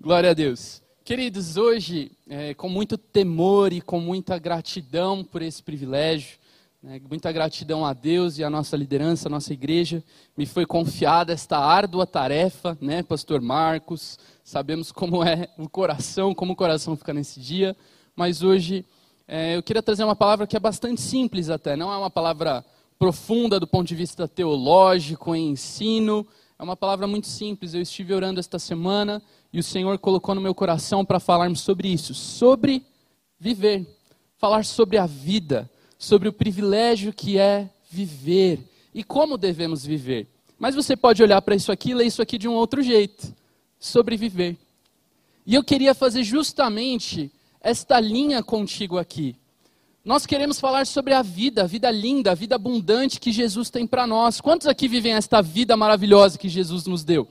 Glória a Deus. Queridos, hoje, é, com muito temor e com muita gratidão por esse privilégio, né, muita gratidão a Deus e a nossa liderança, a nossa igreja, me foi confiada esta árdua tarefa, né, Pastor Marcos? Sabemos como é o coração, como o coração fica nesse dia, mas hoje é, eu queria trazer uma palavra que é bastante simples até, não é uma palavra profunda do ponto de vista teológico, em ensino, é uma palavra muito simples. Eu estive orando esta semana e o Senhor colocou no meu coração para falarmos sobre isso, sobre viver, falar sobre a vida, sobre o privilégio que é viver e como devemos viver. Mas você pode olhar para isso aqui e ler isso aqui de um outro jeito, sobreviver. E eu queria fazer justamente esta linha contigo aqui. Nós queremos falar sobre a vida, a vida linda, a vida abundante que Jesus tem para nós. Quantos aqui vivem esta vida maravilhosa que Jesus nos deu?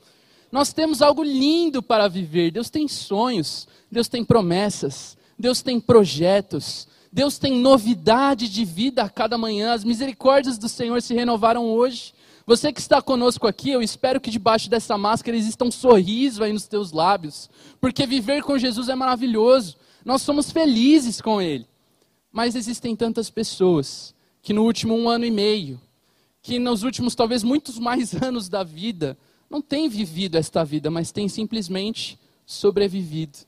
Nós temos algo lindo para viver. Deus tem sonhos, Deus tem promessas, Deus tem projetos, Deus tem novidade de vida a cada manhã. As misericórdias do Senhor se renovaram hoje. Você que está conosco aqui, eu espero que debaixo dessa máscara exista um sorriso aí nos teus lábios, porque viver com Jesus é maravilhoso. Nós somos felizes com Ele. Mas existem tantas pessoas que no último um ano e meio, que nos últimos talvez muitos mais anos da vida, não têm vivido esta vida, mas têm simplesmente sobrevivido.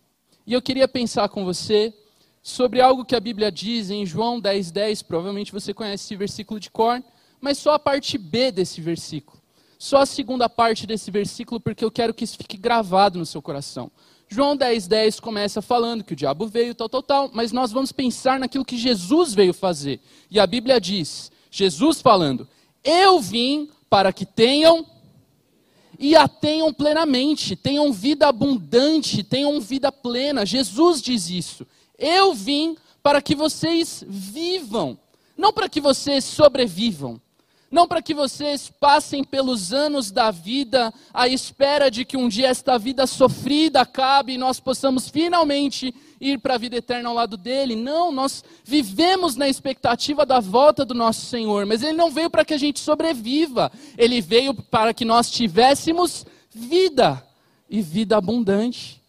E eu queria pensar com você sobre algo que a Bíblia diz em João 10,10. 10, provavelmente você conhece esse versículo de cor, mas só a parte B desse versículo. Só a segunda parte desse versículo, porque eu quero que isso fique gravado no seu coração. João 10, 10 começa falando que o diabo veio, tal, tal, tal, mas nós vamos pensar naquilo que Jesus veio fazer. E a Bíblia diz, Jesus falando, eu vim para que tenham e a tenham plenamente, tenham vida abundante, tenham vida plena. Jesus diz isso. Eu vim para que vocês vivam, não para que vocês sobrevivam. Não para que vocês passem pelos anos da vida à espera de que um dia esta vida sofrida acabe e nós possamos finalmente ir para a vida eterna ao lado dele. Não, nós vivemos na expectativa da volta do nosso Senhor, mas ele não veio para que a gente sobreviva, ele veio para que nós tivéssemos vida e vida abundante.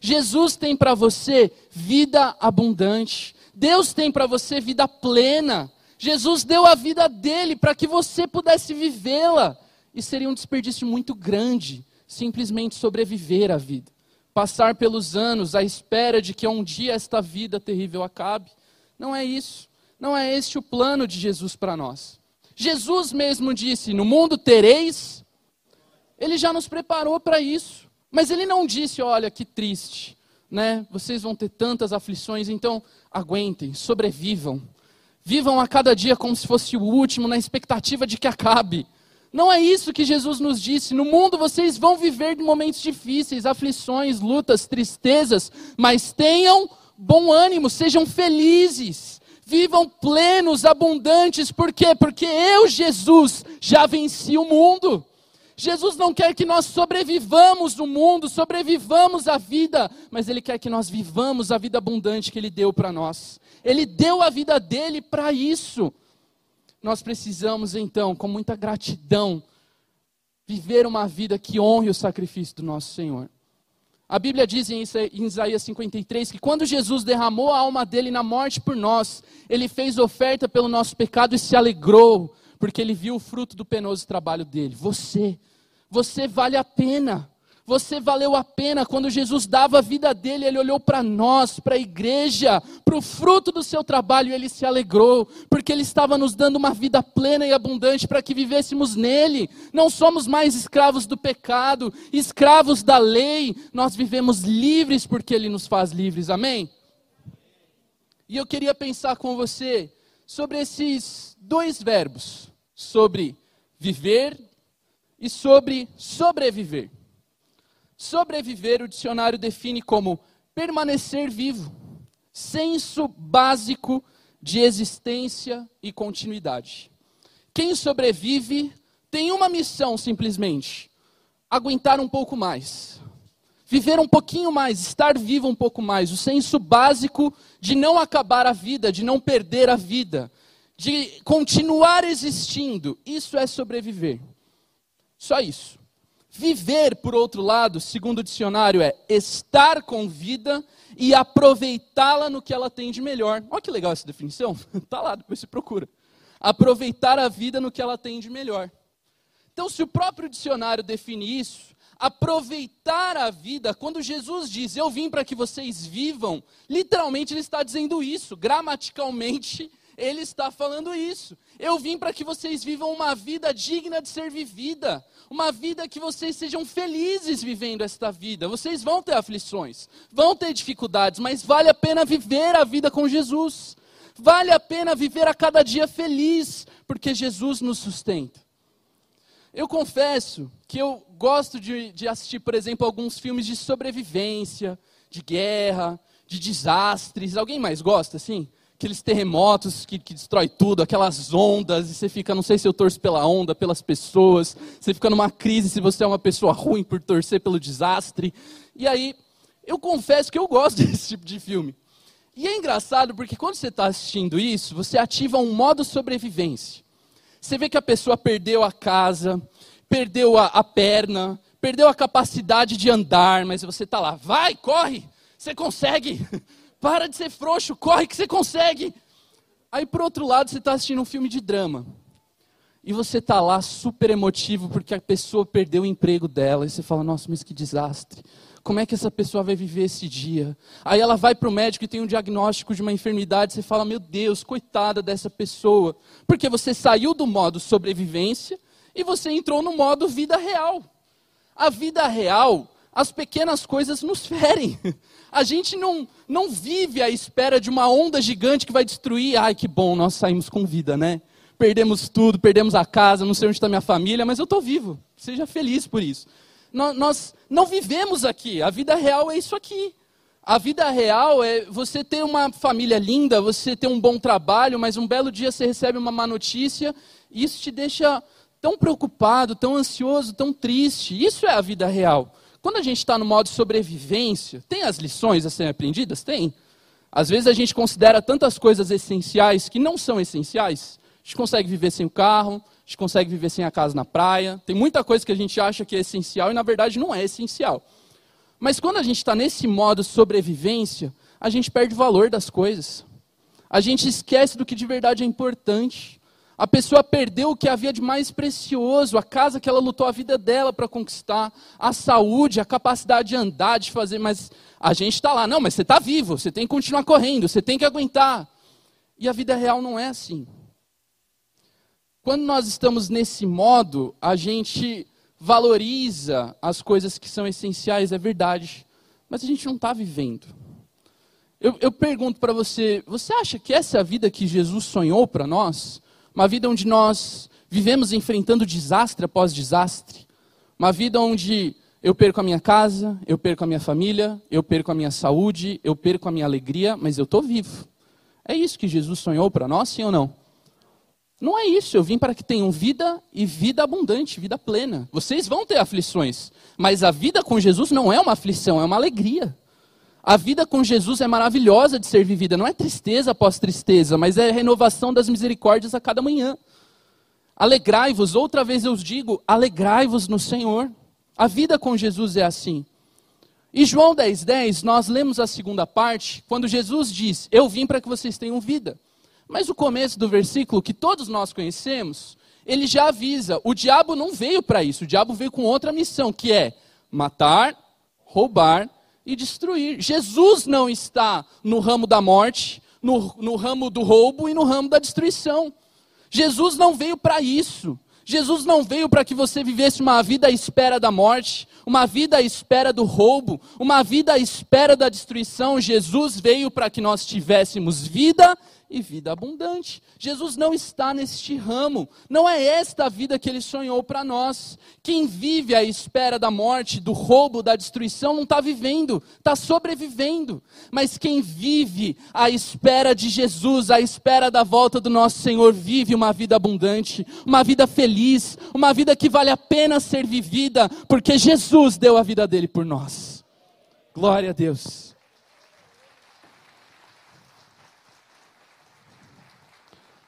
Jesus tem para você vida abundante. Deus tem para você vida plena. Jesus deu a vida dele para que você pudesse vivê-la. E seria um desperdício muito grande simplesmente sobreviver à vida. Passar pelos anos à espera de que um dia esta vida terrível acabe. Não é isso. Não é este o plano de Jesus para nós. Jesus mesmo disse: No mundo tereis. Ele já nos preparou para isso. Mas ele não disse: Olha que triste, né? Vocês vão ter tantas aflições, então aguentem, sobrevivam. Vivam a cada dia como se fosse o último, na expectativa de que acabe. Não é isso que Jesus nos disse. No mundo vocês vão viver momentos difíceis, aflições, lutas, tristezas, mas tenham bom ânimo, sejam felizes, vivam plenos, abundantes. Por quê? Porque eu, Jesus, já venci o mundo. Jesus não quer que nós sobrevivamos no mundo, sobrevivamos a vida, mas Ele quer que nós vivamos a vida abundante que Ele deu para nós. Ele deu a vida dele para isso. Nós precisamos então, com muita gratidão, viver uma vida que honre o sacrifício do nosso Senhor. A Bíblia diz em Isaías 53 que quando Jesus derramou a alma dele na morte por nós, ele fez oferta pelo nosso pecado e se alegrou, porque ele viu o fruto do penoso trabalho dele. Você, você vale a pena. Você valeu a pena quando Jesus dava a vida dele, ele olhou para nós, para a igreja, para o fruto do seu trabalho e ele se alegrou, porque ele estava nos dando uma vida plena e abundante para que vivêssemos nele. Não somos mais escravos do pecado, escravos da lei, nós vivemos livres porque ele nos faz livres. Amém? E eu queria pensar com você sobre esses dois verbos, sobre viver e sobre sobreviver. Sobreviver, o dicionário define como permanecer vivo, senso básico de existência e continuidade. Quem sobrevive tem uma missão simplesmente: aguentar um pouco mais, viver um pouquinho mais, estar vivo um pouco mais. O senso básico de não acabar a vida, de não perder a vida, de continuar existindo. Isso é sobreviver. Só isso. Viver, por outro lado, segundo o dicionário, é estar com vida e aproveitá-la no que ela tem de melhor. Olha que legal essa definição. Está lá, depois você procura. Aproveitar a vida no que ela tem de melhor. Então, se o próprio dicionário define isso, aproveitar a vida, quando Jesus diz, eu vim para que vocês vivam, literalmente ele está dizendo isso, gramaticalmente ele está falando isso. Eu vim para que vocês vivam uma vida digna de ser vivida, uma vida que vocês sejam felizes vivendo esta vida. Vocês vão ter aflições, vão ter dificuldades, mas vale a pena viver a vida com Jesus. Vale a pena viver a cada dia feliz, porque Jesus nos sustenta. Eu confesso que eu gosto de, de assistir, por exemplo, alguns filmes de sobrevivência, de guerra, de desastres. Alguém mais gosta, assim? Aqueles terremotos que, que destrói tudo, aquelas ondas, e você fica, não sei se eu torço pela onda, pelas pessoas, você fica numa crise se você é uma pessoa ruim por torcer pelo desastre. E aí, eu confesso que eu gosto desse tipo de filme. E é engraçado porque quando você está assistindo isso, você ativa um modo sobrevivência. Você vê que a pessoa perdeu a casa, perdeu a, a perna, perdeu a capacidade de andar, mas você está lá, vai, corre, você consegue. Para de ser frouxo, corre que você consegue. Aí, por outro lado, você está assistindo um filme de drama. E você está lá super emotivo porque a pessoa perdeu o emprego dela. E você fala, nossa, mas que desastre. Como é que essa pessoa vai viver esse dia? Aí ela vai para o médico e tem um diagnóstico de uma enfermidade. Você fala, meu Deus, coitada dessa pessoa. Porque você saiu do modo sobrevivência e você entrou no modo vida real. A vida real as pequenas coisas nos ferem. A gente não, não vive à espera de uma onda gigante que vai destruir. Ai, que bom, nós saímos com vida, né? Perdemos tudo, perdemos a casa, não sei onde está minha família, mas eu estou vivo. Seja feliz por isso. Nós, nós não vivemos aqui. A vida real é isso aqui. A vida real é você ter uma família linda, você ter um bom trabalho, mas um belo dia você recebe uma má notícia e isso te deixa tão preocupado, tão ansioso, tão triste. Isso é a vida real. Quando a gente está no modo sobrevivência, tem as lições a serem aprendidas? Tem. Às vezes a gente considera tantas coisas essenciais que não são essenciais. A gente consegue viver sem o carro, a gente consegue viver sem a casa na praia. Tem muita coisa que a gente acha que é essencial e na verdade não é essencial. Mas quando a gente está nesse modo sobrevivência, a gente perde o valor das coisas. A gente esquece do que de verdade é importante. A pessoa perdeu o que havia de mais precioso, a casa que ela lutou a vida dela para conquistar, a saúde, a capacidade de andar, de fazer, mas a gente está lá, não, mas você está vivo, você tem que continuar correndo, você tem que aguentar. E a vida real não é assim. Quando nós estamos nesse modo, a gente valoriza as coisas que são essenciais, é verdade, mas a gente não está vivendo. Eu, eu pergunto para você: você acha que essa é a vida que Jesus sonhou para nós? Uma vida onde nós vivemos enfrentando desastre após desastre. Uma vida onde eu perco a minha casa, eu perco a minha família, eu perco a minha saúde, eu perco a minha alegria, mas eu estou vivo. É isso que Jesus sonhou para nós, sim ou não? Não é isso, eu vim para que tenham vida e vida abundante, vida plena. Vocês vão ter aflições, mas a vida com Jesus não é uma aflição, é uma alegria. A vida com Jesus é maravilhosa de ser vivida, não é tristeza após tristeza, mas é renovação das misericórdias a cada manhã. Alegrai-vos, outra vez eu os digo, alegrai-vos no Senhor. A vida com Jesus é assim. E João 10,10, 10, nós lemos a segunda parte, quando Jesus diz: Eu vim para que vocês tenham vida. Mas o começo do versículo, que todos nós conhecemos, ele já avisa: o diabo não veio para isso, o diabo veio com outra missão, que é matar, roubar e destruir. Jesus não está no ramo da morte, no, no ramo do roubo e no ramo da destruição. Jesus não veio para isso. Jesus não veio para que você vivesse uma vida à espera da morte, uma vida à espera do roubo, uma vida à espera da destruição. Jesus veio para que nós tivéssemos vida e vida abundante. Jesus não está neste ramo, não é esta a vida que ele sonhou para nós. Quem vive à espera da morte, do roubo, da destruição, não está vivendo, está sobrevivendo. Mas quem vive à espera de Jesus, à espera da volta do nosso Senhor, vive uma vida abundante, uma vida feliz, uma vida que vale a pena ser vivida, porque Jesus deu a vida dele por nós. Glória a Deus.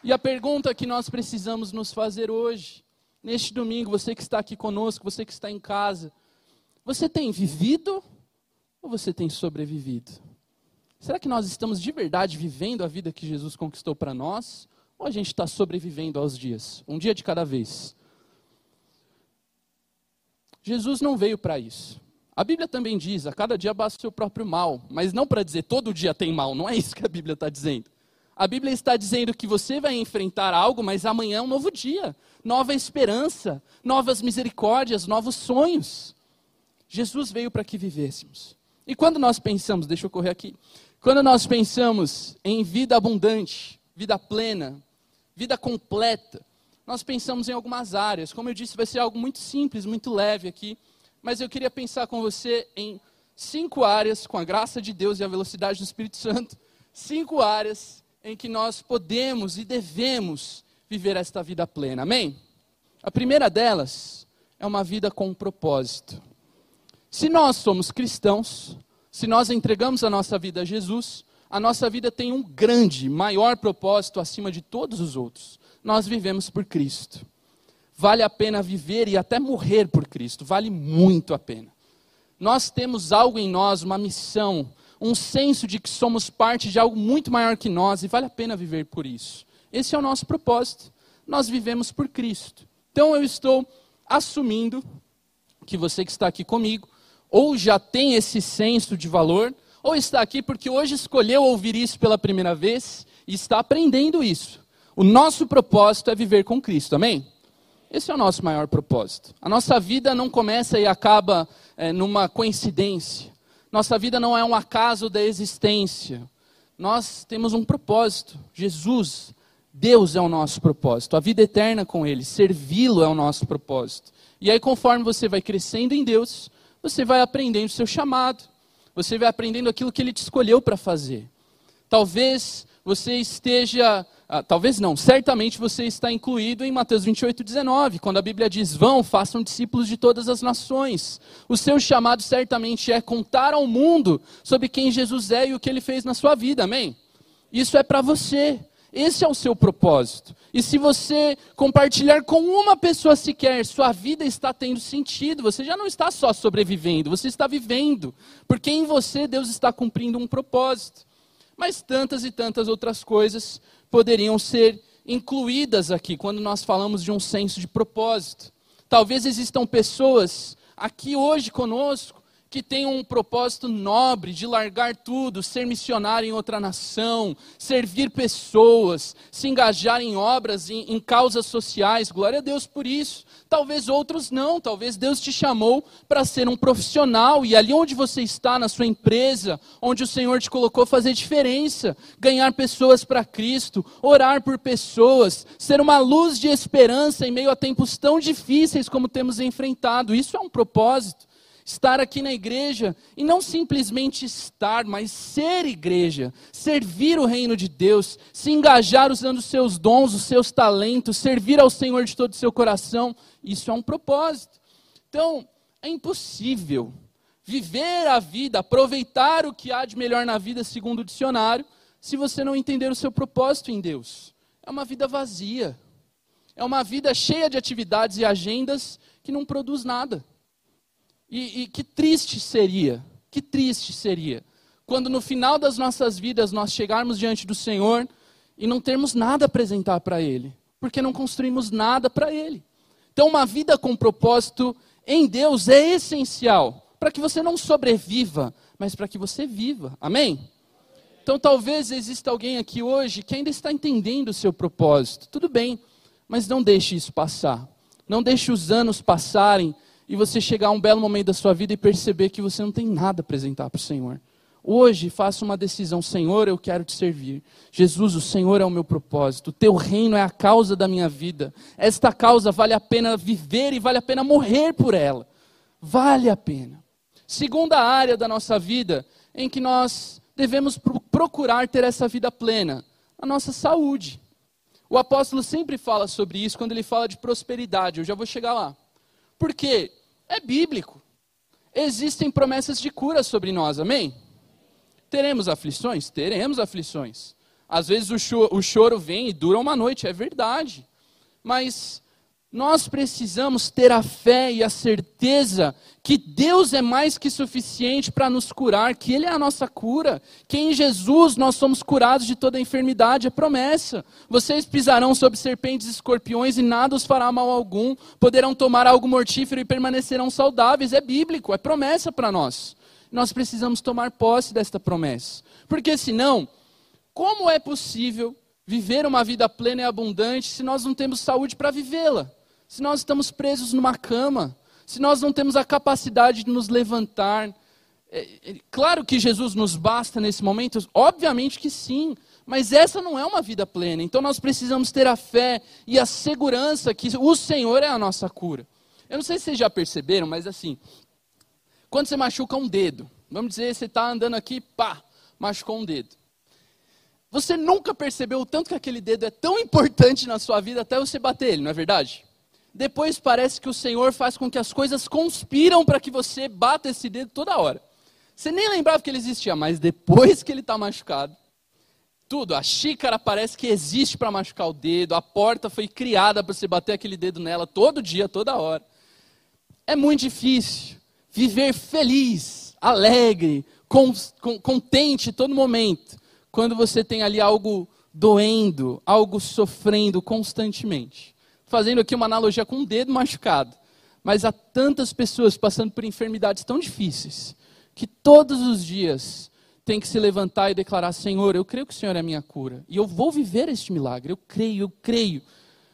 E a pergunta que nós precisamos nos fazer hoje neste domingo, você que está aqui conosco, você que está em casa, você tem vivido ou você tem sobrevivido? Será que nós estamos de verdade vivendo a vida que Jesus conquistou para nós? Ou a gente está sobrevivendo aos dias, um dia de cada vez? Jesus não veio para isso. A Bíblia também diz: a cada dia basta o seu próprio mal, mas não para dizer todo dia tem mal, não é isso que a Bíblia está dizendo. A Bíblia está dizendo que você vai enfrentar algo, mas amanhã é um novo dia, nova esperança, novas misericórdias, novos sonhos. Jesus veio para que vivêssemos. E quando nós pensamos, deixa eu correr aqui, quando nós pensamos em vida abundante, vida plena, vida completa, nós pensamos em algumas áreas. Como eu disse, vai ser algo muito simples, muito leve aqui, mas eu queria pensar com você em cinco áreas, com a graça de Deus e a velocidade do Espírito Santo, cinco áreas em que nós podemos e devemos viver esta vida plena. Amém? A primeira delas é uma vida com um propósito. Se nós somos cristãos, se nós entregamos a nossa vida a Jesus, a nossa vida tem um grande, maior propósito acima de todos os outros. Nós vivemos por Cristo. Vale a pena viver e até morrer por Cristo, vale muito a pena. Nós temos algo em nós, uma missão, um senso de que somos parte de algo muito maior que nós e vale a pena viver por isso. Esse é o nosso propósito. Nós vivemos por Cristo. Então eu estou assumindo que você que está aqui comigo, ou já tem esse senso de valor, ou está aqui porque hoje escolheu ouvir isso pela primeira vez e está aprendendo isso. O nosso propósito é viver com Cristo, amém? Esse é o nosso maior propósito. A nossa vida não começa e acaba é, numa coincidência. Nossa vida não é um acaso da existência. Nós temos um propósito. Jesus, Deus é o nosso propósito. A vida eterna com Ele, servi-lo é o nosso propósito. E aí, conforme você vai crescendo em Deus, você vai aprendendo o seu chamado. Você vai aprendendo aquilo que Ele te escolheu para fazer. Talvez você esteja ah, talvez não, certamente você está incluído em Mateus 28, 19, quando a Bíblia diz: Vão, façam discípulos de todas as nações. O seu chamado certamente é contar ao mundo sobre quem Jesus é e o que ele fez na sua vida, amém? Isso é para você. Esse é o seu propósito. E se você compartilhar com uma pessoa sequer, sua vida está tendo sentido. Você já não está só sobrevivendo, você está vivendo. Porque em você Deus está cumprindo um propósito. Mas tantas e tantas outras coisas poderiam ser incluídas aqui quando nós falamos de um senso de propósito. Talvez existam pessoas aqui hoje conosco que tenham um propósito nobre de largar tudo, ser missionário em outra nação, servir pessoas, se engajar em obras, em, em, causas sociais. Glória a Deus por isso. Talvez outros não, talvez Deus te chamou para ser um profissional e ali onde você está, na sua empresa, onde o Senhor te colocou, fazer diferença, ganhar pessoas para Cristo, orar por pessoas, ser uma luz de esperança em meio a tempos tão difíceis como temos enfrentado. Isso é um propósito estar aqui na igreja e não simplesmente estar, mas ser igreja, servir o reino de Deus, se engajar usando os seus dons, os seus talentos, servir ao Senhor de todo o seu coração, isso é um propósito. Então, é impossível viver a vida, aproveitar o que há de melhor na vida, segundo o dicionário, se você não entender o seu propósito em Deus. É uma vida vazia. É uma vida cheia de atividades e agendas que não produz nada. E, e que triste seria, que triste seria, quando no final das nossas vidas nós chegarmos diante do Senhor e não termos nada a apresentar para Ele, porque não construímos nada para Ele. Então, uma vida com propósito em Deus é essencial para que você não sobreviva, mas para que você viva. Amém? Então, talvez exista alguém aqui hoje que ainda está entendendo o seu propósito. Tudo bem, mas não deixe isso passar. Não deixe os anos passarem e você chegar a um belo momento da sua vida e perceber que você não tem nada a apresentar para o Senhor. Hoje faça uma decisão, Senhor, eu quero te servir. Jesus, o Senhor é o meu propósito. O teu reino é a causa da minha vida. Esta causa vale a pena viver e vale a pena morrer por ela. Vale a pena. Segunda área da nossa vida em que nós devemos procurar ter essa vida plena, a nossa saúde. O apóstolo sempre fala sobre isso quando ele fala de prosperidade. Eu já vou chegar lá. Por quê? É bíblico. Existem promessas de cura sobre nós, amém? Teremos aflições? Teremos aflições. Às vezes o choro, o choro vem e dura uma noite, é verdade. Mas Nós precisamos ter a fé e a certeza que Deus é mais que suficiente para nos curar, que Ele é a nossa cura, que em Jesus nós somos curados de toda enfermidade, é promessa. Vocês pisarão sobre serpentes e escorpiões e nada os fará mal algum, poderão tomar algo mortífero e permanecerão saudáveis, é bíblico, é promessa para nós. Nós precisamos tomar posse desta promessa, porque senão, como é possível viver uma vida plena e abundante se nós não temos saúde para vivê-la? Se nós estamos presos numa cama, se nós não temos a capacidade de nos levantar. É, é, claro que Jesus nos basta nesse momento, obviamente que sim, mas essa não é uma vida plena. Então nós precisamos ter a fé e a segurança que o Senhor é a nossa cura. Eu não sei se vocês já perceberam, mas assim, quando você machuca um dedo, vamos dizer, você está andando aqui, pá, machucou um dedo. Você nunca percebeu o tanto que aquele dedo é tão importante na sua vida até você bater ele, não é verdade? Depois parece que o Senhor faz com que as coisas conspiram para que você bata esse dedo toda hora. Você nem lembrava que ele existia, mas depois que ele está machucado, tudo, a xícara parece que existe para machucar o dedo, a porta foi criada para você bater aquele dedo nela todo dia, toda hora. É muito difícil viver feliz, alegre, contente todo momento, quando você tem ali algo doendo, algo sofrendo constantemente fazendo aqui uma analogia com um dedo machucado. Mas há tantas pessoas passando por enfermidades tão difíceis, que todos os dias tem que se levantar e declarar: Senhor, eu creio que o Senhor é a minha cura. E eu vou viver este milagre. Eu creio, eu creio.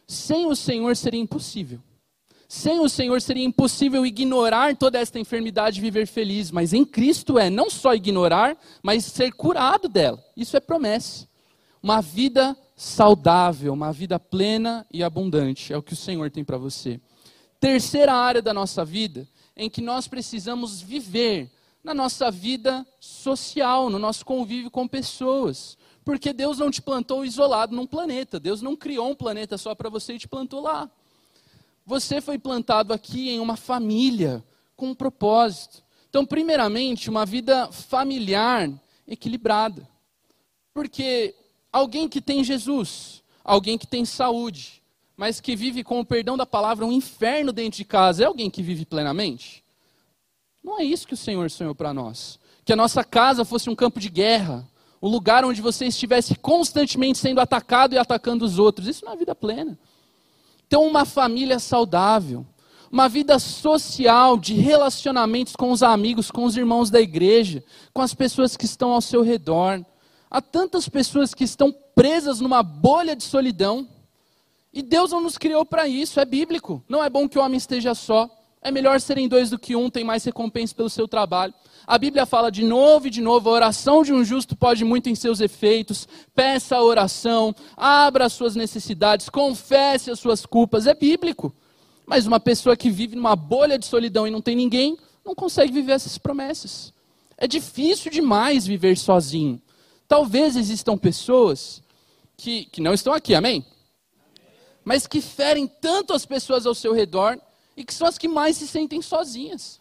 Sem o Senhor seria impossível. Sem o Senhor seria impossível ignorar toda esta enfermidade e viver feliz. Mas em Cristo é não só ignorar, mas ser curado dela. Isso é promessa. Uma vida saudável, uma vida plena e abundante. É o que o Senhor tem para você. Terceira área da nossa vida em que nós precisamos viver na nossa vida social, no nosso convívio com pessoas. Porque Deus não te plantou isolado num planeta. Deus não criou um planeta só para você e te plantou lá. Você foi plantado aqui em uma família com um propósito. Então, primeiramente, uma vida familiar equilibrada. Porque alguém que tem Jesus, alguém que tem saúde, mas que vive com o perdão da palavra um inferno dentro de casa, é alguém que vive plenamente? Não é isso que o Senhor sonhou para nós. Que a nossa casa fosse um campo de guerra, um lugar onde você estivesse constantemente sendo atacado e atacando os outros. Isso não é vida plena. Então, uma família saudável, uma vida social de relacionamentos com os amigos, com os irmãos da igreja, com as pessoas que estão ao seu redor Há tantas pessoas que estão presas numa bolha de solidão. E Deus não nos criou para isso, é bíblico. Não é bom que o homem esteja só. É melhor serem dois do que um, tem mais recompensa pelo seu trabalho. A Bíblia fala de novo e de novo: a oração de um justo pode muito em seus efeitos. Peça a oração, abra as suas necessidades, confesse as suas culpas. É bíblico. Mas uma pessoa que vive numa bolha de solidão e não tem ninguém, não consegue viver essas promessas. É difícil demais viver sozinho. Talvez existam pessoas que, que não estão aqui, amém? Mas que ferem tanto as pessoas ao seu redor e que são as que mais se sentem sozinhas.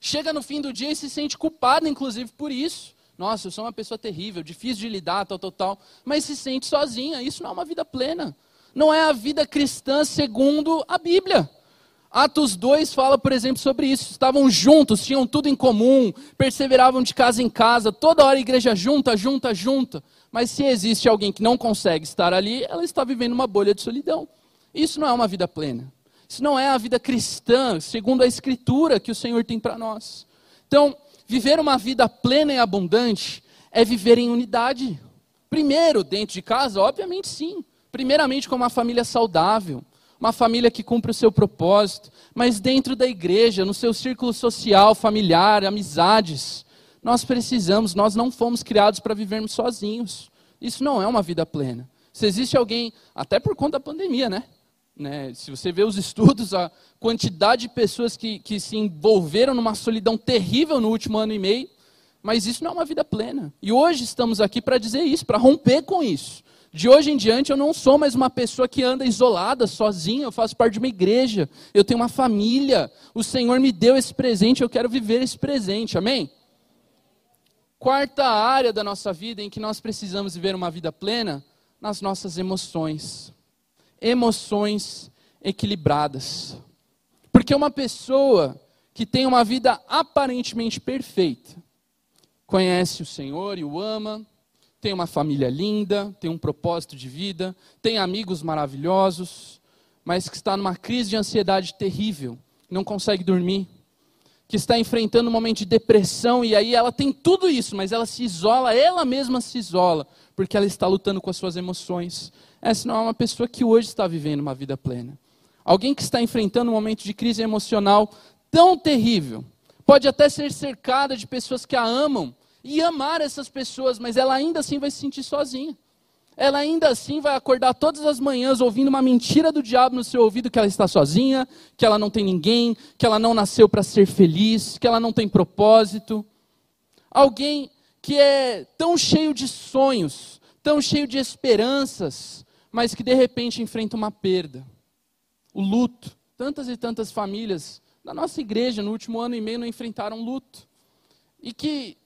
Chega no fim do dia e se sente culpada, inclusive, por isso. Nossa, eu sou uma pessoa terrível, difícil de lidar, tal, tal, tal. Mas se sente sozinha. Isso não é uma vida plena. Não é a vida cristã segundo a Bíblia. Atos 2 fala, por exemplo, sobre isso. Estavam juntos, tinham tudo em comum, perseveravam de casa em casa, toda hora a igreja junta, junta, junta. Mas se existe alguém que não consegue estar ali, ela está vivendo uma bolha de solidão. Isso não é uma vida plena. Isso não é a vida cristã, segundo a Escritura que o Senhor tem para nós. Então, viver uma vida plena e abundante é viver em unidade. Primeiro, dentro de casa, obviamente sim. Primeiramente, com uma família saudável uma família que cumpre o seu propósito, mas dentro da igreja, no seu círculo social, familiar, amizades, nós precisamos, nós não fomos criados para vivermos sozinhos. Isso não é uma vida plena. Se existe alguém, até por conta da pandemia, né? né? Se você vê os estudos, a quantidade de pessoas que, que se envolveram numa solidão terrível no último ano e meio, mas isso não é uma vida plena. E hoje estamos aqui para dizer isso, para romper com isso. De hoje em diante eu não sou mais uma pessoa que anda isolada, sozinha, eu faço parte de uma igreja, eu tenho uma família. O Senhor me deu esse presente, eu quero viver esse presente. Amém? Quarta área da nossa vida em que nós precisamos viver uma vida plena, nas nossas emoções. Emoções equilibradas. Porque uma pessoa que tem uma vida aparentemente perfeita, conhece o Senhor e o ama, tem uma família linda, tem um propósito de vida, tem amigos maravilhosos, mas que está numa crise de ansiedade terrível, não consegue dormir, que está enfrentando um momento de depressão e aí ela tem tudo isso, mas ela se isola, ela mesma se isola, porque ela está lutando com as suas emoções. Essa não é uma pessoa que hoje está vivendo uma vida plena. Alguém que está enfrentando um momento de crise emocional tão terrível, pode até ser cercada de pessoas que a amam e amar essas pessoas, mas ela ainda assim vai se sentir sozinha ela ainda assim vai acordar todas as manhãs ouvindo uma mentira do diabo no seu ouvido que ela está sozinha, que ela não tem ninguém, que ela não nasceu para ser feliz, que ela não tem propósito. Alguém que é tão cheio de sonhos, tão cheio de esperanças, mas que de repente enfrenta uma perda. O luto. Tantas e tantas famílias da nossa igreja no último ano e meio não enfrentaram luto. E que,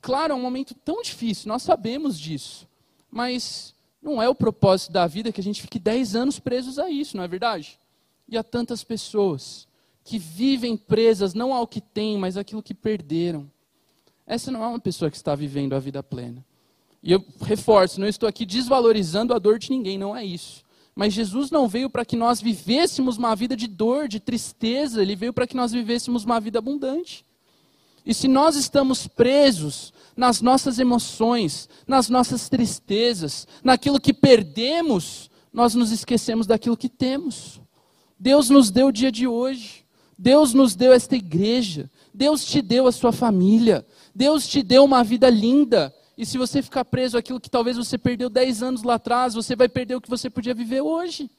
claro, é um momento tão difícil, nós sabemos disso. Mas não é o propósito da vida que a gente fique 10 anos presos a isso, não é verdade? E há tantas pessoas que vivem presas não ao que têm, mas àquilo que perderam. Essa não é uma pessoa que está vivendo a vida plena. E eu reforço, não estou aqui desvalorizando a dor de ninguém, não é isso. Mas Jesus não veio para que nós vivêssemos uma vida de dor, de tristeza, ele veio para que nós vivêssemos uma vida abundante. E se nós estamos presos nas nossas emoções, nas nossas tristezas, naquilo que perdemos, nós nos esquecemos daquilo que temos. Deus nos deu o dia de hoje. Deus nos deu esta igreja. Deus te deu a sua família. Deus te deu uma vida linda. E se você ficar preso àquilo que talvez você perdeu 10 anos lá atrás, você vai perder o que você podia viver hoje.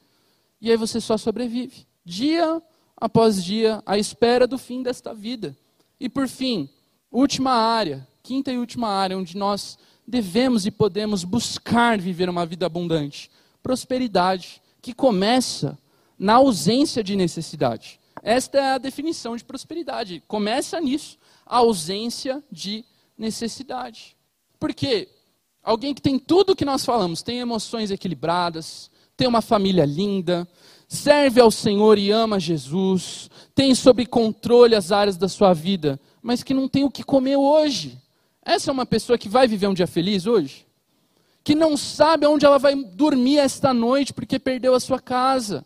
E aí você só sobrevive, dia após dia, à espera do fim desta vida. E por fim, última área, quinta e última área onde nós devemos e podemos buscar viver uma vida abundante: prosperidade, que começa na ausência de necessidade. Esta é a definição de prosperidade. Começa nisso, a ausência de necessidade. Por quê? Alguém que tem tudo o que nós falamos, tem emoções equilibradas, tem uma família linda, serve ao Senhor e ama Jesus, tem sob controle as áreas da sua vida, mas que não tem o que comer hoje. Essa é uma pessoa que vai viver um dia feliz hoje? Que não sabe onde ela vai dormir esta noite porque perdeu a sua casa.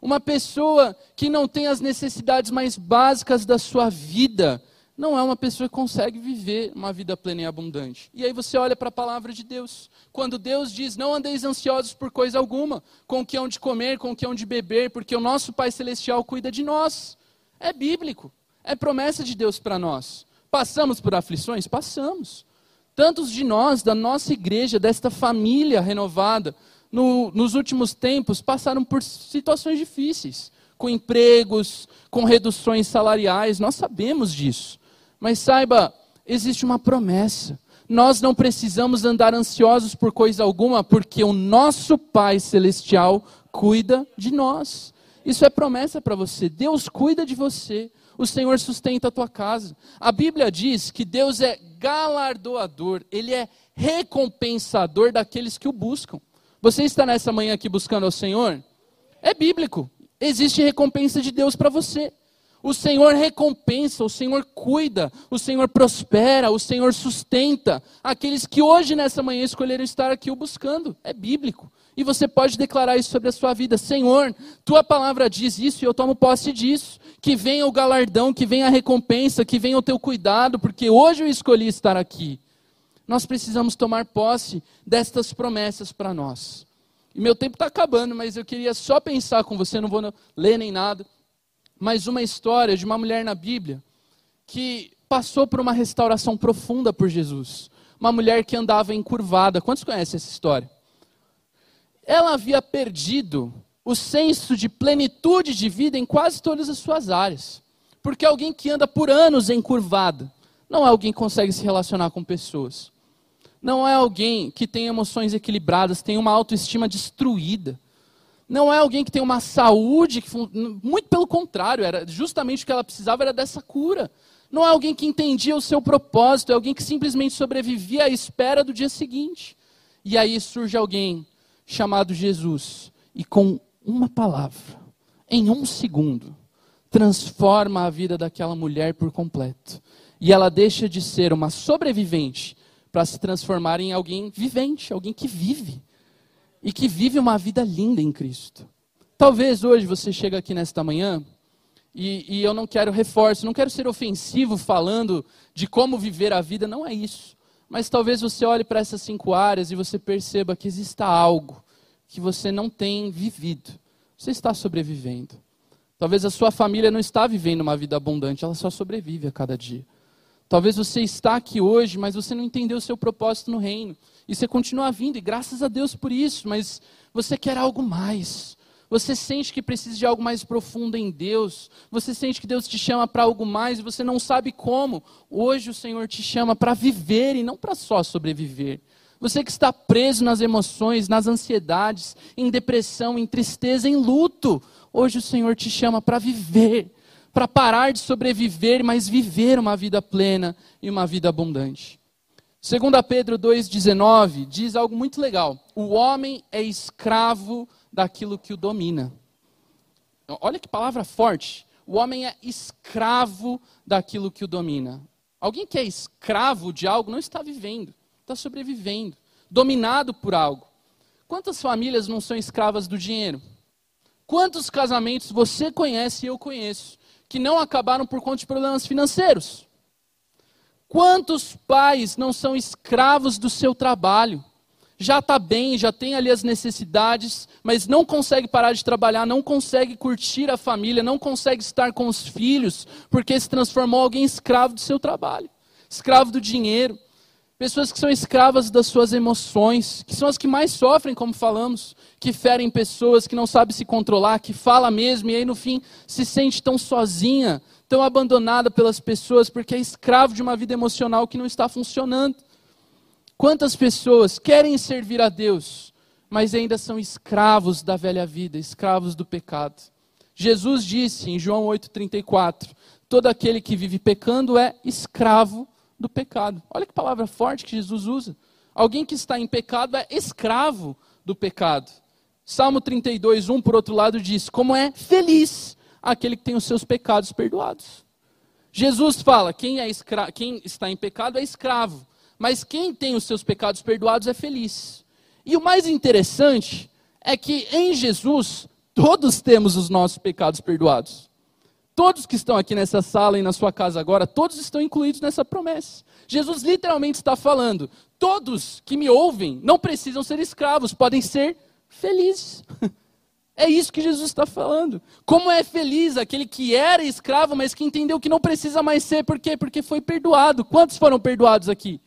Uma pessoa que não tem as necessidades mais básicas da sua vida, não é uma pessoa que consegue viver uma vida plena e abundante. E aí você olha para a palavra de Deus. Quando Deus diz: Não andeis ansiosos por coisa alguma, com o que hão de comer, com o que hão de beber, porque o nosso Pai Celestial cuida de nós. É bíblico. É promessa de Deus para nós. Passamos por aflições? Passamos. Tantos de nós, da nossa igreja, desta família renovada, no, nos últimos tempos, passaram por situações difíceis, com empregos, com reduções salariais, nós sabemos disso. Mas saiba, existe uma promessa. Nós não precisamos andar ansiosos por coisa alguma, porque o nosso Pai Celestial cuida de nós. Isso é promessa para você. Deus cuida de você. O Senhor sustenta a tua casa. A Bíblia diz que Deus é galardoador, Ele é recompensador daqueles que o buscam. Você está nessa manhã aqui buscando ao Senhor? É bíblico. Existe recompensa de Deus para você. O Senhor recompensa, o Senhor cuida, o Senhor prospera, o Senhor sustenta aqueles que hoje, nessa manhã, escolheram estar aqui o buscando. É bíblico. E você pode declarar isso sobre a sua vida: Senhor, tua palavra diz isso e eu tomo posse disso. Que venha o galardão, que venha a recompensa, que venha o teu cuidado, porque hoje eu escolhi estar aqui. Nós precisamos tomar posse destas promessas para nós. E meu tempo está acabando, mas eu queria só pensar com você, não vou ler nem nada mas uma história de uma mulher na Bíblia que passou por uma restauração profunda por Jesus. Uma mulher que andava encurvada. Quantos conhecem essa história? Ela havia perdido o senso de plenitude de vida em quase todas as suas áreas. Porque alguém que anda por anos encurvada não é alguém que consegue se relacionar com pessoas. Não é alguém que tem emoções equilibradas, tem uma autoestima destruída não é alguém que tem uma saúde, que, muito pelo contrário, era justamente o que ela precisava era dessa cura. Não é alguém que entendia o seu propósito, é alguém que simplesmente sobrevivia à espera do dia seguinte. E aí surge alguém chamado Jesus, e com uma palavra, em um segundo, transforma a vida daquela mulher por completo. E ela deixa de ser uma sobrevivente para se transformar em alguém vivente, alguém que vive. E que vive uma vida linda em Cristo. Talvez hoje você chegue aqui nesta manhã e, e, eu não quero reforço, não quero ser ofensivo falando de como viver a vida, não é isso. Mas talvez você olhe para essas cinco áreas e você perceba que exista algo que você não tem vivido. Você está sobrevivendo. Talvez a sua família não está vivendo uma vida abundante, ela só sobrevive a cada dia. Talvez você está aqui hoje, mas você não entendeu o seu propósito no reino. E você continua vindo, e graças a Deus por isso, mas você quer algo mais. Você sente que precisa de algo mais profundo em Deus. Você sente que Deus te chama para algo mais e você não sabe como. Hoje o Senhor te chama para viver e não para só sobreviver. Você que está preso nas emoções, nas ansiedades, em depressão, em tristeza, em luto. Hoje o Senhor te chama para viver, para parar de sobreviver, mas viver uma vida plena e uma vida abundante. 2 Pedro 2,19 diz algo muito legal. O homem é escravo daquilo que o domina. Olha que palavra forte. O homem é escravo daquilo que o domina. Alguém que é escravo de algo não está vivendo, está sobrevivendo, dominado por algo. Quantas famílias não são escravas do dinheiro? Quantos casamentos você conhece e eu conheço que não acabaram por conta de problemas financeiros? Quantos pais não são escravos do seu trabalho? já está bem, já tem ali as necessidades, mas não consegue parar de trabalhar, não consegue curtir a família, não consegue estar com os filhos, porque se transformou alguém escravo do seu trabalho, escravo do dinheiro. Pessoas que são escravas das suas emoções, que são as que mais sofrem, como falamos, que ferem pessoas, que não sabem se controlar, que fala mesmo e aí no fim se sente tão sozinha, tão abandonada pelas pessoas, porque é escravo de uma vida emocional que não está funcionando. Quantas pessoas querem servir a Deus, mas ainda são escravos da velha vida, escravos do pecado? Jesus disse em João 8,34: todo aquele que vive pecando é escravo do pecado. Olha que palavra forte que Jesus usa. Alguém que está em pecado é escravo do pecado. Salmo 32, 1, por outro lado, diz: Como é feliz aquele que tem os seus pecados perdoados. Jesus fala: quem, é escra... quem está em pecado é escravo mas quem tem os seus pecados perdoados é feliz. E o mais interessante é que em Jesus todos temos os nossos pecados perdoados. Todos que estão aqui nessa sala e na sua casa agora, todos estão incluídos nessa promessa. Jesus literalmente está falando: todos que me ouvem não precisam ser escravos, podem ser felizes. É isso que Jesus está falando. Como é feliz aquele que era escravo, mas que entendeu que não precisa mais ser. Por quê? Porque foi perdoado. Quantos foram perdoados aqui?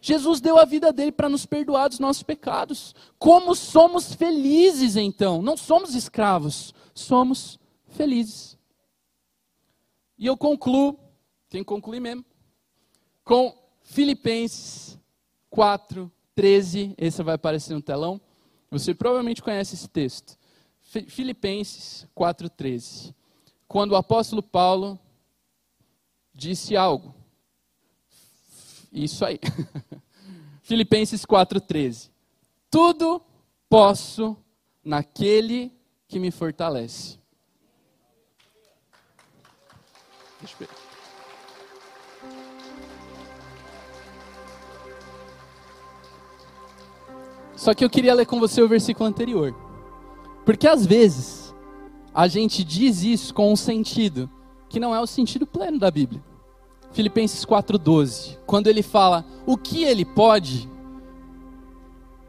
Jesus deu a vida dele para nos perdoar dos nossos pecados. Como somos felizes então? Não somos escravos, somos felizes. E eu concluo, tem que concluir mesmo, com Filipenses 4, 13. Esse vai aparecer no telão. Você provavelmente conhece esse texto. Filipenses 4, 13. Quando o apóstolo Paulo disse algo isso aí. Filipenses 4,13. Tudo posso naquele que me fortalece. Só que eu queria ler com você o versículo anterior. Porque às vezes a gente diz isso com um sentido que não é o sentido pleno da Bíblia. Filipenses 4,12, quando ele fala o que ele pode,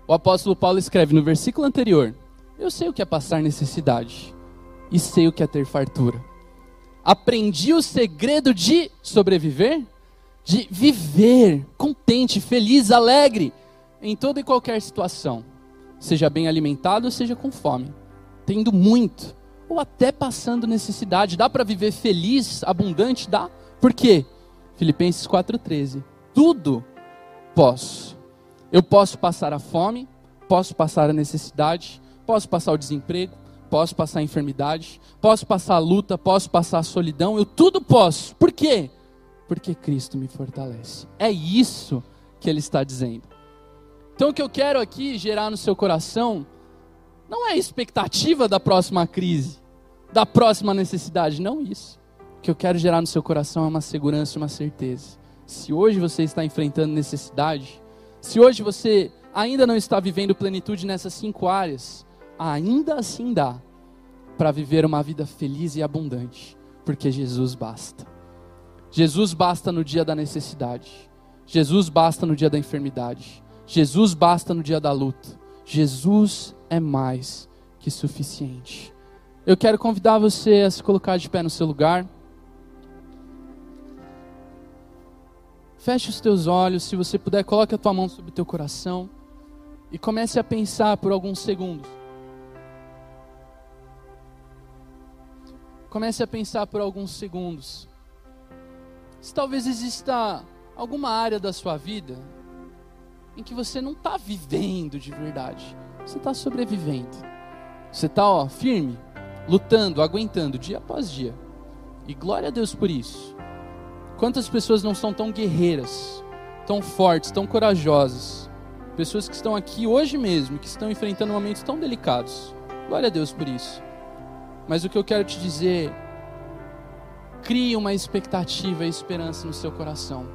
o apóstolo Paulo escreve no versículo anterior: Eu sei o que é passar necessidade, e sei o que é ter fartura. Aprendi o segredo de sobreviver, de viver contente, feliz, alegre, em toda e qualquer situação, seja bem alimentado, seja com fome, tendo muito, ou até passando necessidade. Dá para viver feliz, abundante? Dá. Por quê? Filipenses 4,13. Tudo posso. Eu posso passar a fome, posso passar a necessidade, posso passar o desemprego, posso passar a enfermidade, posso passar a luta, posso passar a solidão, eu tudo posso. Por quê? Porque Cristo me fortalece. É isso que ele está dizendo. Então o que eu quero aqui gerar no seu coração não é a expectativa da próxima crise. da próxima necessidade. Não isso. O que eu quero gerar no seu coração é uma segurança uma certeza. Se hoje você está enfrentando necessidade, se hoje você ainda não está vivendo plenitude nessas cinco áreas, ainda assim dá para viver uma vida feliz e abundante, porque Jesus basta. Jesus basta no dia da necessidade. Jesus basta no dia da enfermidade. Jesus basta no dia da luta. Jesus é mais que suficiente. Eu quero convidar você a se colocar de pé no seu lugar. Feche os teus olhos, se você puder, coloque a tua mão sobre o teu coração e comece a pensar por alguns segundos. Comece a pensar por alguns segundos. Se talvez exista alguma área da sua vida em que você não está vivendo de verdade, você está sobrevivendo. Você está firme, lutando, aguentando dia após dia. E glória a Deus por isso. Quantas pessoas não são tão guerreiras, tão fortes, tão corajosas? Pessoas que estão aqui hoje mesmo, que estão enfrentando momentos tão delicados. Glória a Deus por isso. Mas o que eu quero te dizer, crie uma expectativa e esperança no seu coração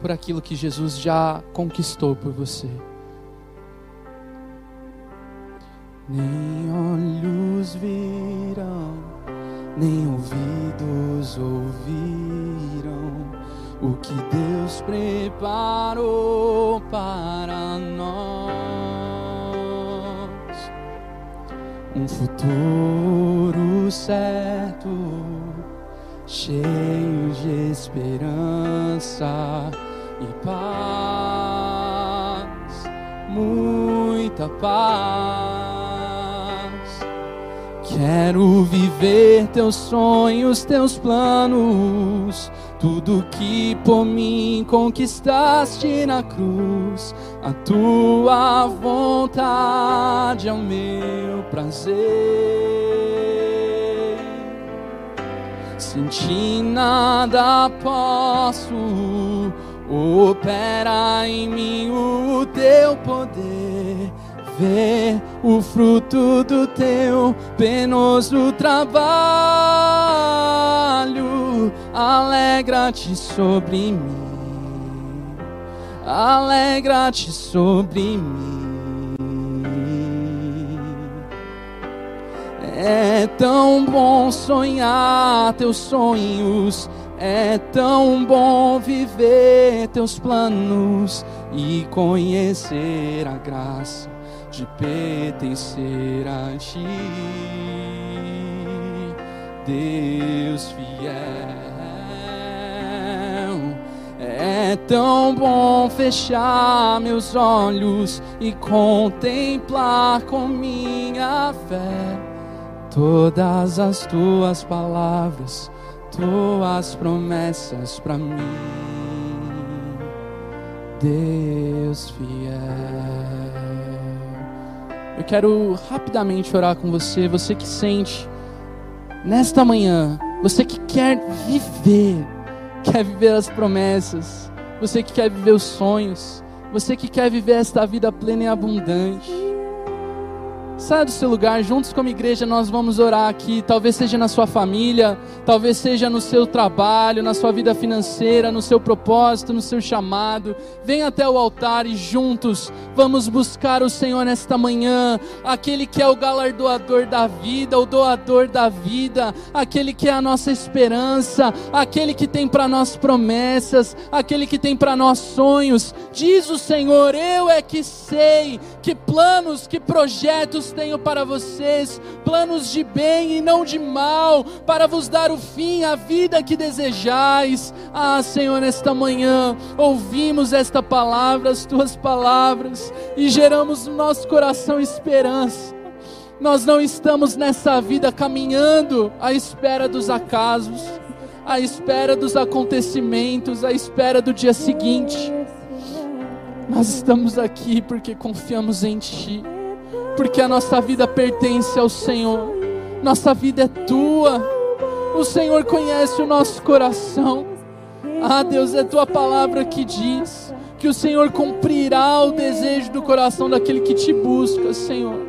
por aquilo que Jesus já conquistou por você. Nem olhos viram, nem ouvidos ouviram o que Deus preparou para nós. Um futuro certo, cheio de esperança e paz, muita paz. Quero viver teus sonhos, teus planos, tudo que por mim conquistaste na cruz. A tua vontade é o meu prazer. Sem ti nada posso, opera em mim o teu poder ver o fruto do teu penoso trabalho. Alegra-te sobre mim, alegra-te sobre mim. É tão bom sonhar teus sonhos, é tão bom viver teus planos e conhecer a graça de pertencer a ti, Deus fiel. É tão bom fechar meus olhos e contemplar com minha fé todas as tuas palavras, tuas promessas para mim, Deus fiel. Eu quero rapidamente orar com você, você que sente nesta manhã, você que quer viver, quer viver as promessas, você que quer viver os sonhos, você que quer viver esta vida plena e abundante. Saia do seu lugar, juntos como igreja nós vamos orar aqui. Talvez seja na sua família, talvez seja no seu trabalho, na sua vida financeira, no seu propósito, no seu chamado. Venha até o altar e juntos vamos buscar o Senhor nesta manhã, aquele que é o galardoador da vida, o doador da vida, aquele que é a nossa esperança, aquele que tem para nós promessas, aquele que tem para nós sonhos. Diz o Senhor: Eu é que sei que planos, que projetos tenho para vocês, planos de bem e não de mal, para vos dar o fim, a vida que desejais. Ah, Senhor, nesta manhã ouvimos esta palavra, as tuas palavras, e geramos no nosso coração esperança. Nós não estamos nessa vida caminhando à espera dos acasos, à espera dos acontecimentos, à espera do dia seguinte. Nós estamos aqui porque confiamos em Ti porque a nossa vida pertence ao Senhor, nossa vida é tua, o Senhor conhece o nosso coração. Ah, Deus, é tua palavra que diz que o Senhor cumprirá o desejo do coração daquele que te busca, Senhor.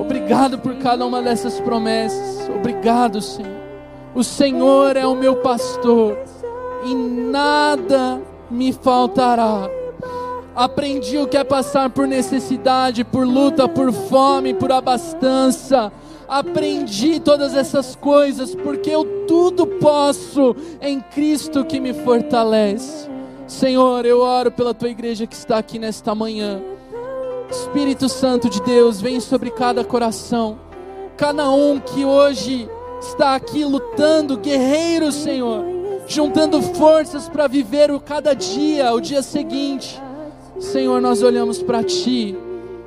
Obrigado por cada uma dessas promessas. Obrigado, Senhor. O Senhor é o meu pastor e nada me faltará. Aprendi o que é passar por necessidade, por luta, por fome, por abastança. Aprendi todas essas coisas porque eu tudo posso em Cristo que me fortalece. Senhor, eu oro pela tua igreja que está aqui nesta manhã. Espírito Santo de Deus, vem sobre cada coração. Cada um que hoje está aqui lutando, guerreiro, Senhor, juntando forças para viver o cada dia, o dia seguinte. Senhor, nós olhamos para Ti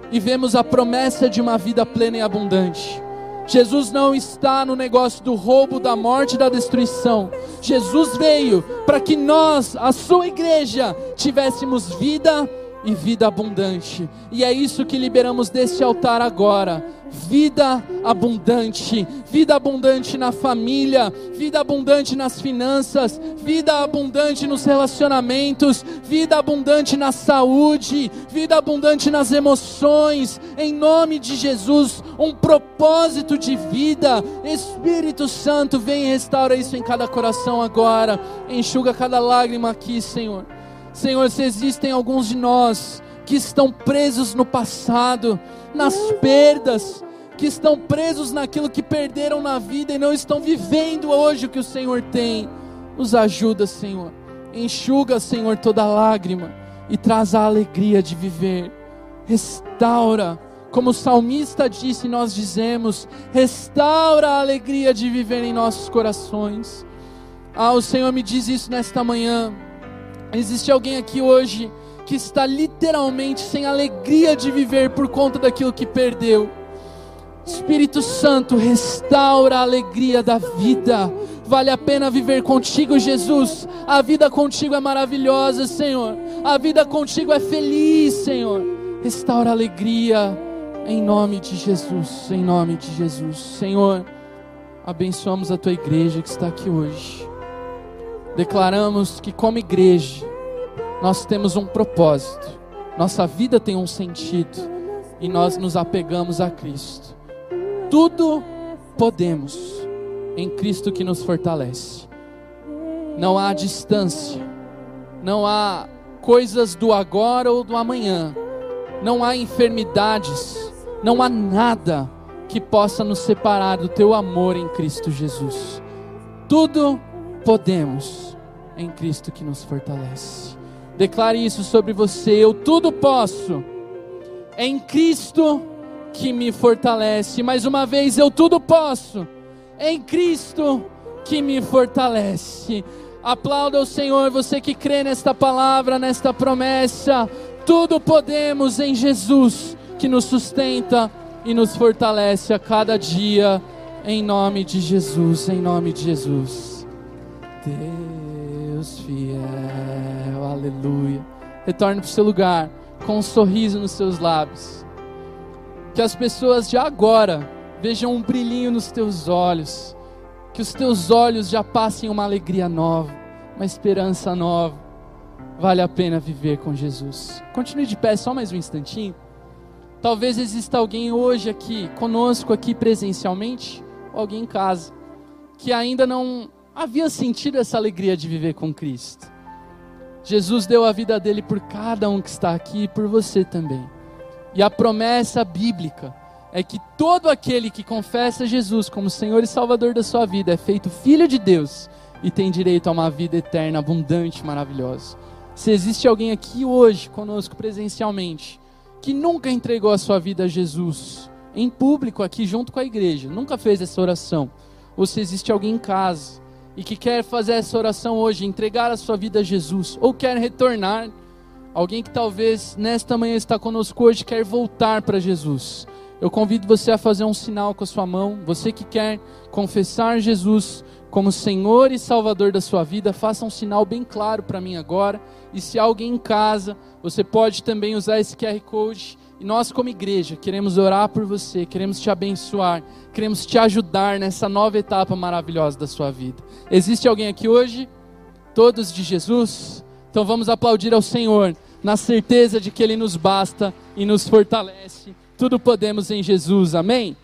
e vemos a promessa de uma vida plena e abundante. Jesus não está no negócio do roubo, da morte e da destruição. Jesus veio para que nós, a Sua igreja, tivéssemos vida e vida abundante. E é isso que liberamos desse altar agora. Vida abundante, vida abundante na família, vida abundante nas finanças, vida abundante nos relacionamentos, vida abundante na saúde, vida abundante nas emoções, em nome de Jesus, um propósito de vida. Espírito Santo, vem e restaura isso em cada coração agora, enxuga cada lágrima aqui, Senhor. Senhor, se existem alguns de nós que estão presos no passado, nas perdas, que estão presos naquilo que perderam na vida e não estão vivendo hoje o que o Senhor tem, nos ajuda, Senhor. Enxuga, Senhor, toda lágrima e traz a alegria de viver. Restaura, como o salmista disse, nós dizemos: restaura a alegria de viver em nossos corações. Ah, o Senhor me diz isso nesta manhã. Existe alguém aqui hoje que está literalmente sem alegria de viver por conta daquilo que perdeu. Espírito Santo, restaura a alegria da vida. Vale a pena viver contigo, Jesus. A vida contigo é maravilhosa, Senhor. A vida contigo é feliz, Senhor. Restaura a alegria em nome de Jesus, em nome de Jesus. Senhor, abençoamos a tua igreja que está aqui hoje declaramos que, como igreja, nós temos um propósito, nossa vida tem um sentido e nós nos apegamos a Cristo. Tudo podemos em Cristo que nos fortalece. Não há distância, não há coisas do agora ou do amanhã, não há enfermidades, não há nada que possa nos separar do teu amor em Cristo Jesus. Tudo podemos em Cristo que nos fortalece. Declare isso sobre você. Eu tudo posso em Cristo que me fortalece. Mais uma vez, eu tudo posso em Cristo que me fortalece. Aplauda o Senhor, você que crê nesta palavra, nesta promessa. Tudo podemos em Jesus que nos sustenta e nos fortalece a cada dia. Em nome de Jesus, em nome de Jesus. Deus fiel, aleluia. Retorne para o seu lugar com um sorriso nos seus lábios. Que as pessoas de agora vejam um brilhinho nos teus olhos. Que os teus olhos já passem uma alegria nova, uma esperança nova. Vale a pena viver com Jesus. Continue de pé só mais um instantinho. Talvez exista alguém hoje aqui, conosco aqui presencialmente, ou alguém em casa, que ainda não havia sentido essa alegria de viver com Cristo. Jesus deu a vida dele por cada um que está aqui e por você também. E a promessa bíblica é que todo aquele que confessa Jesus como Senhor e Salvador da sua vida é feito filho de Deus e tem direito a uma vida eterna, abundante, maravilhosa. Se existe alguém aqui hoje conosco presencialmente que nunca entregou a sua vida a Jesus em público aqui junto com a igreja, nunca fez essa oração, ou se existe alguém em casa e que quer fazer essa oração hoje, entregar a sua vida a Jesus, ou quer retornar, alguém que talvez nesta manhã está conosco hoje quer voltar para Jesus. Eu convido você a fazer um sinal com a sua mão. Você que quer confessar Jesus como Senhor e Salvador da sua vida, faça um sinal bem claro para mim agora. E se alguém em casa, você pode também usar esse QR Code e nós, como igreja, queremos orar por você, queremos te abençoar, queremos te ajudar nessa nova etapa maravilhosa da sua vida. Existe alguém aqui hoje? Todos de Jesus? Então vamos aplaudir ao Senhor, na certeza de que Ele nos basta e nos fortalece Tudo podemos em Jesus, amém?